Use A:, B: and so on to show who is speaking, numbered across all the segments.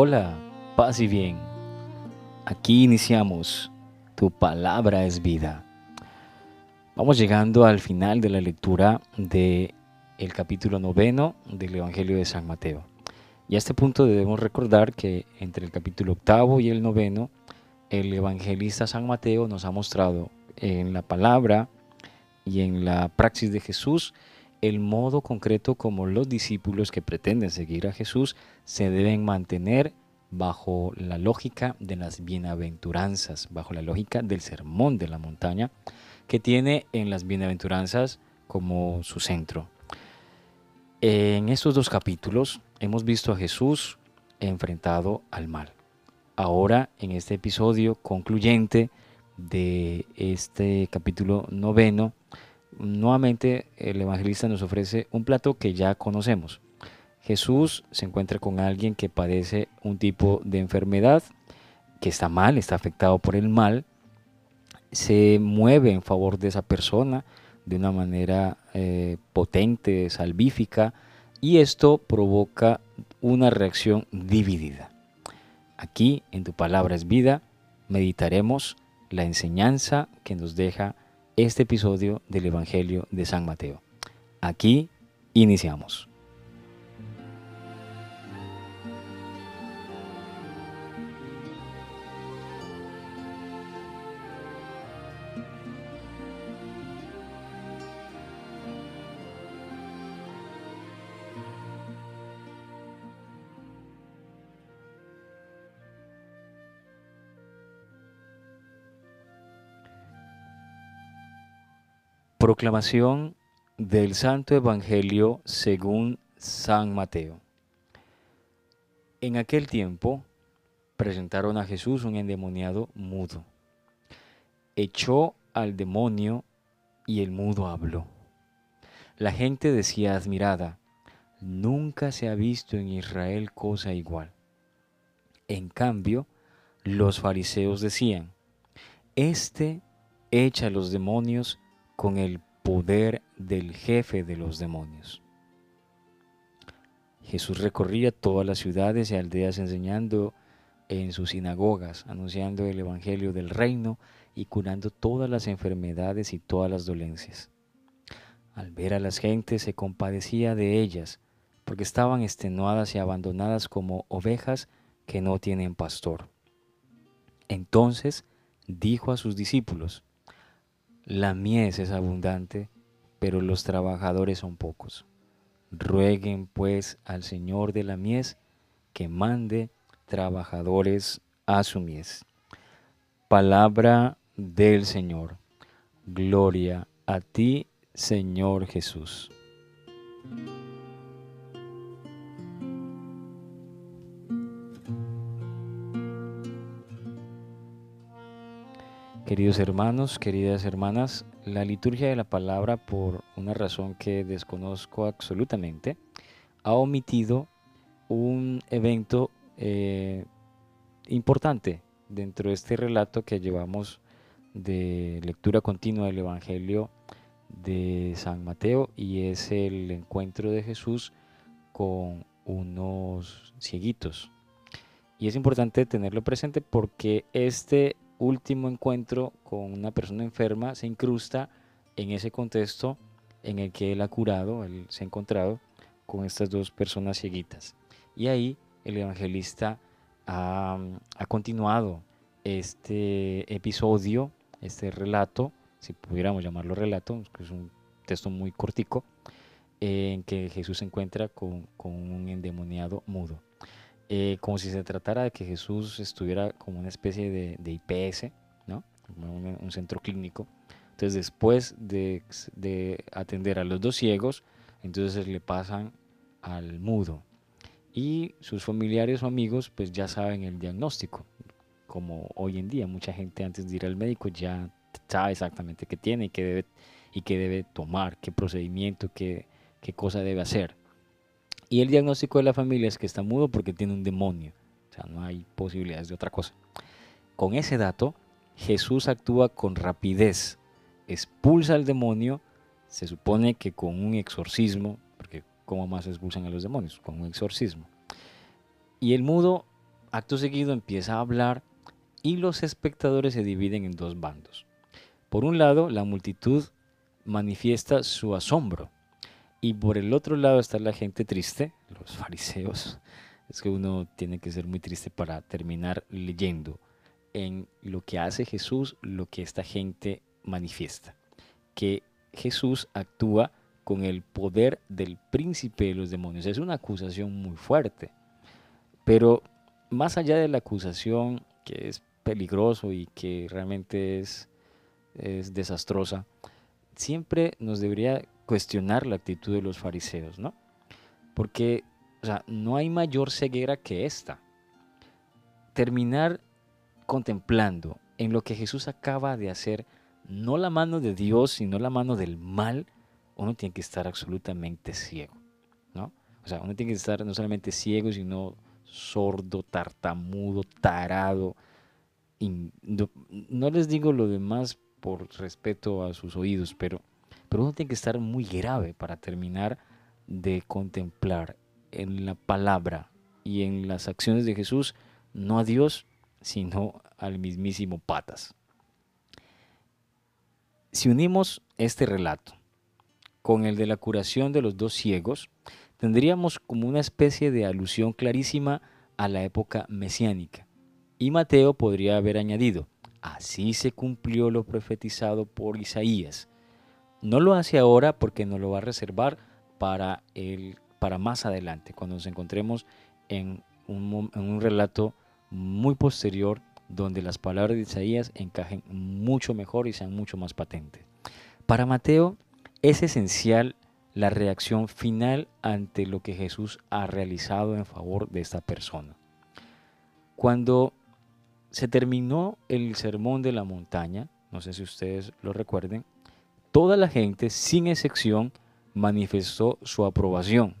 A: Hola, paz y bien. Aquí iniciamos. Tu palabra es vida. Vamos llegando al final de la lectura de el capítulo noveno del Evangelio de San Mateo. Y a este punto debemos recordar que entre el capítulo octavo y el noveno, el evangelista San Mateo nos ha mostrado en la palabra y en la praxis de Jesús el modo concreto como los discípulos que pretenden seguir a Jesús se deben mantener bajo la lógica de las bienaventuranzas, bajo la lógica del sermón de la montaña, que tiene en las bienaventuranzas como su centro. En estos dos capítulos hemos visto a Jesús enfrentado al mal. Ahora, en este episodio concluyente de este capítulo noveno, nuevamente el evangelista nos ofrece un plato que ya conocemos. Jesús se encuentra con alguien que padece un tipo de enfermedad, que está mal, está afectado por el mal, se mueve en favor de esa persona de una manera eh, potente, salvífica, y esto provoca una reacción dividida. Aquí, en tu palabra es vida, meditaremos la enseñanza que nos deja este episodio del Evangelio de San Mateo. Aquí iniciamos. Proclamación del Santo Evangelio según San Mateo. En aquel tiempo presentaron a Jesús un endemoniado mudo. Echó al demonio y el mudo habló. La gente decía admirada, nunca se ha visto en Israel cosa igual. En cambio, los fariseos decían, Este echa a los demonios con el poder del jefe de los demonios. Jesús recorría todas las ciudades y aldeas enseñando en sus sinagogas, anunciando el Evangelio del reino y curando todas las enfermedades y todas las dolencias. Al ver a las gentes se compadecía de ellas, porque estaban extenuadas y abandonadas como ovejas que no tienen pastor. Entonces dijo a sus discípulos, la mies es abundante, pero los trabajadores son pocos. Rueguen pues al Señor de la mies que mande trabajadores a su mies. Palabra del Señor. Gloria a ti, Señor Jesús. Queridos hermanos, queridas hermanas, la liturgia de la palabra, por una razón que desconozco absolutamente, ha omitido un evento eh, importante dentro de este relato que llevamos de lectura continua del Evangelio de San Mateo y es el encuentro de Jesús con unos cieguitos. Y es importante tenerlo presente porque este último encuentro con una persona enferma se incrusta en ese contexto en el que él ha curado, él se ha encontrado con estas dos personas cieguitas. Y ahí el evangelista ha, continuado este episodio, este relato, si pudiéramos llamarlo relato, que es un texto muy cortico, en que Jesús se encuentra con, con un endemoniado mudo. Eh, como si se tratara de que Jesús estuviera como una especie de, de IPS, ¿no? Un, un, centro clínico. Entonces después de, de, atender a los dos ciegos, entonces le pasan al mudo. Y sus familiares o amigos pues ya saben el diagnóstico. Como hoy en día mucha gente antes de ir al médico ya sabe exactamente qué tiene y qué debe, y qué debe tomar, qué procedimiento, qué, qué cosa debe hacer. Y el diagnóstico de la familia es que está mudo porque tiene un demonio. O sea, no hay posibilidades de otra cosa. Con ese dato, Jesús actúa con rapidez, expulsa al demonio, se supone que con un exorcismo, porque ¿cómo más expulsan a los demonios? Con un exorcismo. Y el mudo, acto seguido, empieza a hablar y los espectadores se dividen en dos bandos. Por un lado, la multitud manifiesta su asombro y por el otro lado está la gente triste, los fariseos. Es que uno tiene que ser muy triste para terminar leyendo en lo que hace Jesús, lo que esta gente manifiesta. Que Jesús actúa con el poder del príncipe de los demonios. Es una acusación muy fuerte. Pero más allá de la acusación, que es peligroso y que realmente es, es desastrosa, siempre nos debería cuestionar la actitud de los fariseos, ¿no? Porque, o sea, no hay mayor ceguera que esta. Terminar contemplando en lo que Jesús acaba de hacer, no la mano de Dios, sino la mano del mal, uno tiene que estar absolutamente ciego, ¿no? O sea, uno tiene que estar no solamente ciego, sino sordo, tartamudo, tarado. No, no les digo lo demás por respeto a sus oídos, pero pero uno tiene que estar muy grave para terminar de contemplar en la palabra y en las acciones de Jesús, no a Dios, sino al mismísimo Patas. Si unimos este relato con el de la curación de los dos ciegos, tendríamos como una especie de alusión clarísima a la época mesiánica. Y Mateo podría haber añadido, así se cumplió lo profetizado por Isaías no lo hace ahora porque nos lo va a reservar para, el, para más adelante, cuando nos encontremos en un, en un relato muy posterior donde las palabras de Isaías encajen mucho mejor y sean mucho más patentes. Para Mateo es esencial la reacción final ante lo que Jesús ha realizado en favor de esta persona. Cuando se terminó el sermón de la montaña, no sé si ustedes lo recuerden, toda la gente, sin excepción, manifestó su aprobación.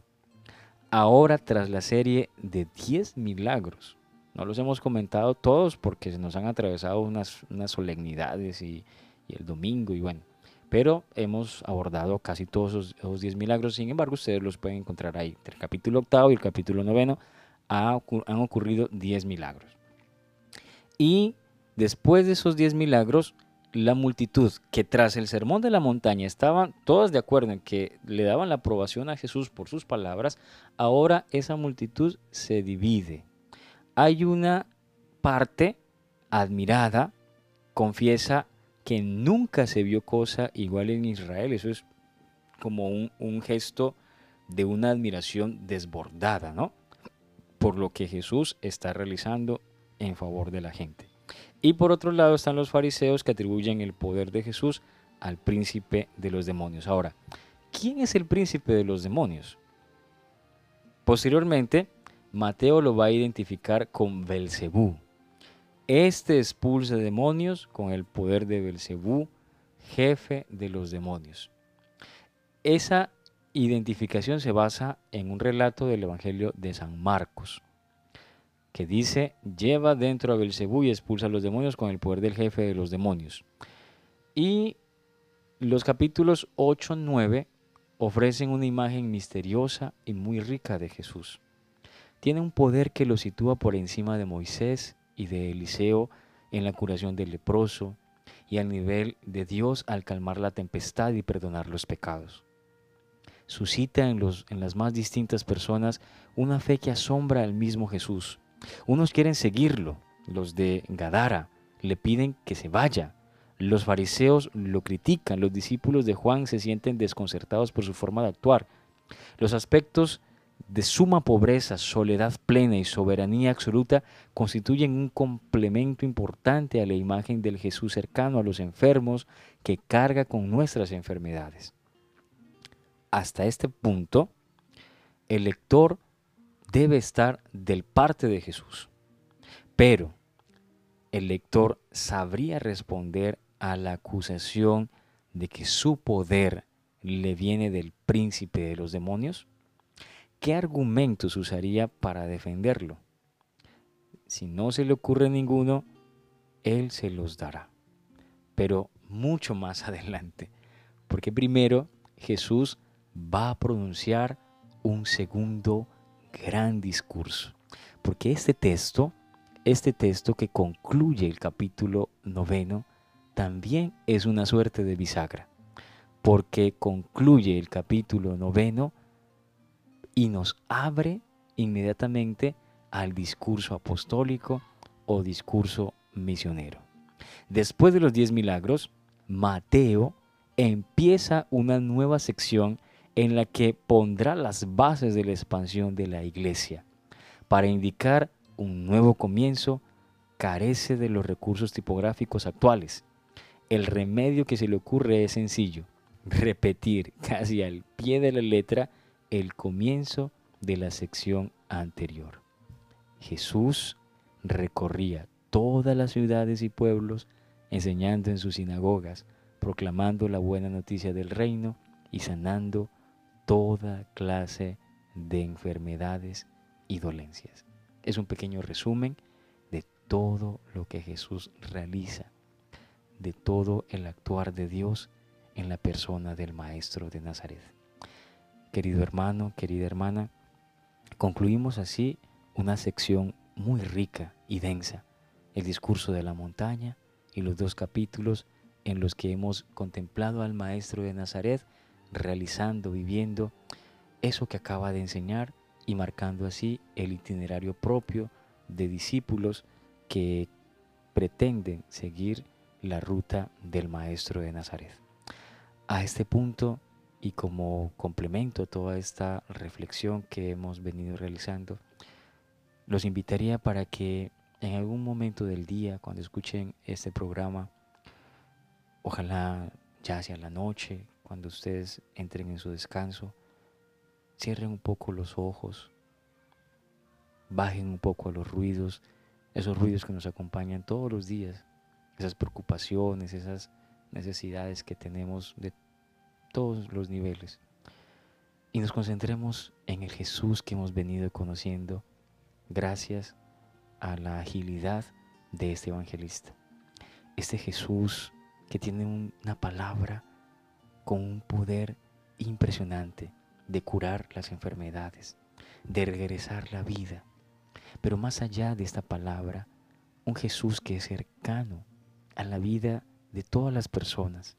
A: Ahora, tras la serie de 10 milagros, no los hemos comentado todos porque se nos han atravesado unas, unas solemnidades y, el domingo y bueno, pero hemos abordado casi todos esos, esos 10 milagros, sin embargo ustedes los pueden encontrar ahí. Entre el capítulo octavo y el capítulo noveno ha, han ocurrido 10 milagros. Y después de esos 10 milagros, la multitud que tras el sermón de la montaña estaban todas de acuerdo en que le daban la aprobación a Jesús por sus palabras, ahora esa multitud se divide. Hay una parte admirada, confiesa que nunca se vio cosa igual en Israel. Eso es como un, gesto de una admiración desbordada, ¿no? Por lo que Jesús está realizando en favor de la gente. Y por otro lado están los fariseos que atribuyen el poder de Jesús al príncipe de los demonios. Ahora, ¿quién es el príncipe de los demonios? Posteriormente, Mateo lo va a identificar con Belcebú. Este expulsa demonios con el poder de Belcebú, jefe de los demonios. Esa identificación se basa en un relato del Evangelio de San Marcos que dice, lleva dentro a Belcebú y expulsa a los demonios con el poder del jefe de los demonios. Y los capítulos 8, 9 ofrecen una imagen misteriosa y muy rica de Jesús. Tiene un poder que lo sitúa por encima de Moisés y de Eliseo en la curación del leproso y al nivel de Dios al calmar la tempestad y perdonar los pecados. suscita en, los, en las más distintas personas una fe que asombra al mismo Jesús. Unos quieren seguirlo, los de Gadara le piden que se vaya, los fariseos lo critican, los discípulos de Juan se sienten desconcertados por su forma de actuar. Los aspectos de suma pobreza, soledad plena y soberanía absoluta constituyen un complemento importante a la imagen del Jesús cercano a los enfermos que carga con nuestras enfermedades. Hasta este punto, el lector debe estar del parte de Jesús, pero el lector sabría responder a la acusación de que su poder le viene del príncipe de los demonios? ¿qué argumentos usaría para defenderlo? Si no se le ocurre ninguno, Él se los dará. Pero mucho más adelante, porque primero Jesús va a pronunciar un segundo gran discurso. Porque este texto, este texto que concluye el capítulo noveno, también es una suerte de bisagra. Porque concluye el capítulo noveno y nos abre inmediatamente al discurso apostólico o discurso misionero. Después de los diez milagros, Mateo empieza una nueva sección en la que pondrá las bases de la expansión de la iglesia. Para indicar un nuevo comienzo, carece de los recursos tipográficos actuales. El remedio que se le ocurre es sencillo, repetir casi al pie de la letra el comienzo de la sección anterior. Jesús recorría todas las ciudades y pueblos, enseñando en sus sinagogas, proclamando la buena noticia del reino y sanando toda clase de enfermedades y dolencias. Es un pequeño resumen de todo lo que Jesús realiza, de todo el actuar de Dios en la persona del Maestro de Nazaret. Querido hermano, querida hermana, concluimos así una sección muy rica y densa, el discurso de la montaña y los dos capítulos en los que hemos contemplado al Maestro de Nazaret realizando, viviendo eso que acaba de enseñar y marcando así el itinerario propio de discípulos que pretenden seguir la ruta del Maestro de Nazaret. A este punto y como complemento a toda esta reflexión que hemos venido realizando, los invitaría para que en algún momento del día, cuando escuchen este programa, ojalá ya sea la noche, cuando ustedes entren en su descanso, cierren un poco los ojos, bajen un poco a los ruidos, esos ruidos que nos acompañan todos los días, esas preocupaciones, esas necesidades que tenemos de todos los niveles. Y nos concentremos en el Jesús que hemos venido conociendo gracias a la agilidad de este evangelista. Este Jesús que tiene una palabra con un poder impresionante de curar las enfermedades, de regresar la vida. Pero más allá de esta palabra, un Jesús que es cercano a la vida de todas las personas,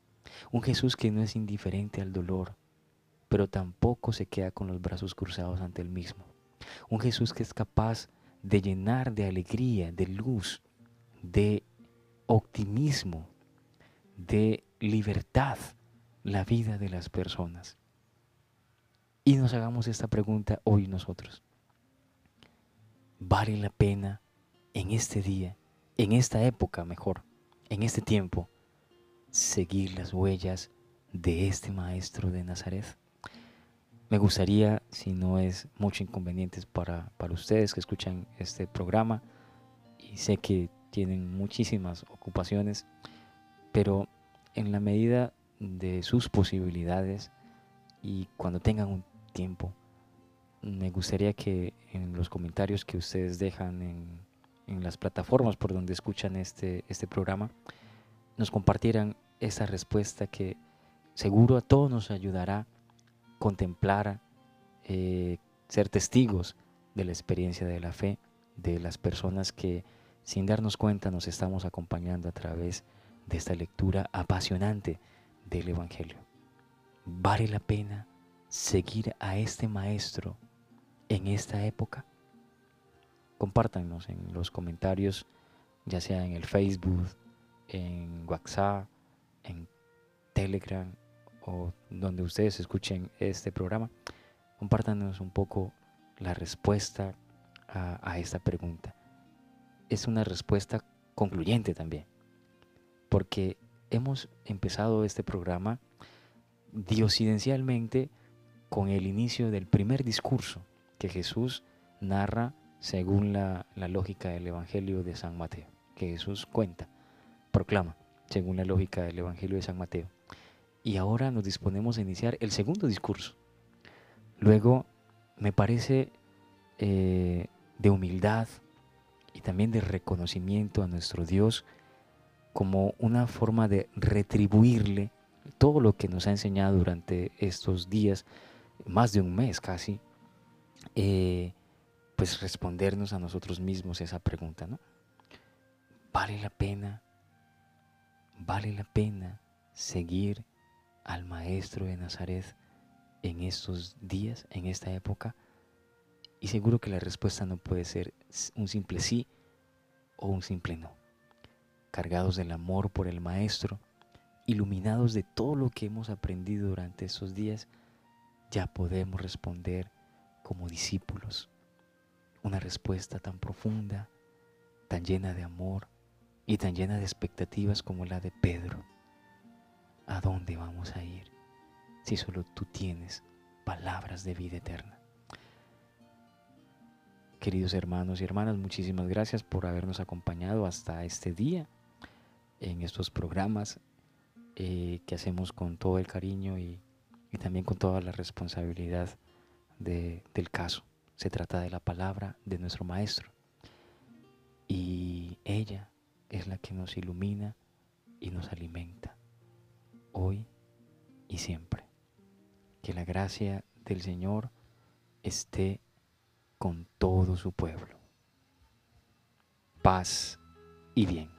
A: un Jesús que no es indiferente al dolor, pero tampoco se queda con los brazos cruzados ante el mismo. Un Jesús que es capaz de llenar de alegría, de luz, de optimismo, de libertad la vida de las personas. Y nos hagamos esta pregunta hoy nosotros. ¿Vale la pena en este día, en esta época mejor, en este tiempo, seguir las huellas de este maestro de Nazaret. Me gustaría, si no es mucho inconveniente para, para ustedes que escuchan este programa, y sé que tienen muchísimas ocupaciones, pero en la medida de sus posibilidades y cuando tengan un tiempo, me gustaría que en los comentarios que ustedes dejan en, en las plataformas por donde escuchan este, este programa, nos compartieran esa respuesta que seguro a todos nos ayudará a contemplar, eh, ser testigos de la experiencia de la fe de las personas que sin darnos cuenta nos estamos acompañando a través de esta lectura apasionante del Evangelio. ¿Vale la pena seguir a este maestro en esta época? Compártanos en los comentarios, ya sea en el Facebook, en WhatsApp, en Telegram o donde ustedes escuchen este programa. Compártanos un poco la respuesta a, a esta pregunta. Es una respuesta concluyente también, porque hemos empezado este programa diosidencialmente con el inicio del primer discurso que Jesús narra según la, lógica del Evangelio de San Mateo, que Jesús cuenta, proclama, según la lógica del Evangelio de San Mateo. Y ahora nos disponemos a iniciar el segundo discurso. Luego, me parece eh, de humildad y también de reconocimiento a nuestro Dios como una forma de retribuirle todo lo que nos ha enseñado durante estos días, más de un mes casi, eh, pues respondernos a nosotros mismos esa pregunta, ¿no? ¿Vale la pena? ¿Vale la pena seguir al Maestro de Nazaret en estos días, en esta época? Y seguro que la respuesta no puede ser un simple sí o un simple no. Cargados del amor por el Maestro, iluminados de todo lo que hemos aprendido durante estos días, ya podemos responder como discípulos. Una respuesta tan profunda, tan llena de amor y tan llena de expectativas como la de Pedro. ¿A dónde vamos a ir si solo tú tienes palabras de vida eterna? Queridos hermanos y hermanas, muchísimas gracias por habernos acompañado hasta este día en estos programas eh, que hacemos con todo el cariño y, también con toda la responsabilidad del caso. Se trata de la palabra de nuestro Maestro. Y ella es la que nos ilumina y nos alimenta, hoy y siempre. Que la gracia del Señor esté con todo su pueblo. Paz y bien.